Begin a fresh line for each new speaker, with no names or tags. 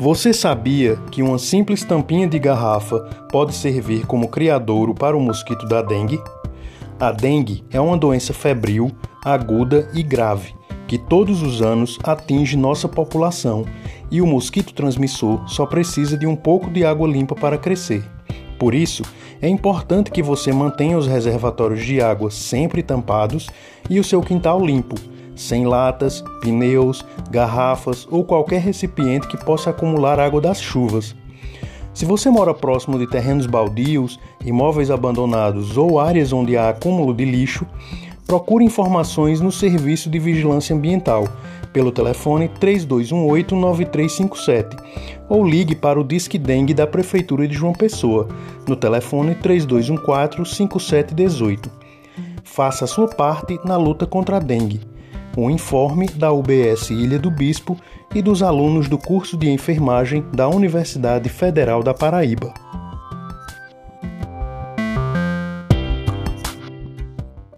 Você sabia que uma simples tampinha de garrafa pode servir como criadouro para o mosquito da dengue? A dengue é uma doença febril, aguda e grave que todos os anos atinge nossa população e o mosquito transmissor só precisa de um pouco de água limpa para crescer. Por isso, é importante que você mantenha os reservatórios de água sempre tampados e o seu quintal limpo sem latas, pneus, garrafas ou qualquer recipiente que possa acumular água das chuvas. Se você mora próximo de terrenos baldios, imóveis abandonados ou áreas onde há acúmulo de lixo, procure informações no Serviço de Vigilância Ambiental pelo telefone 3218-9357 ou ligue para o Disque Dengue da Prefeitura de João Pessoa no telefone 3214-5718. Faça a sua parte na luta contra a dengue um informe da UBS Ilha do Bispo e dos alunos do curso de enfermagem da Universidade Federal da Paraíba.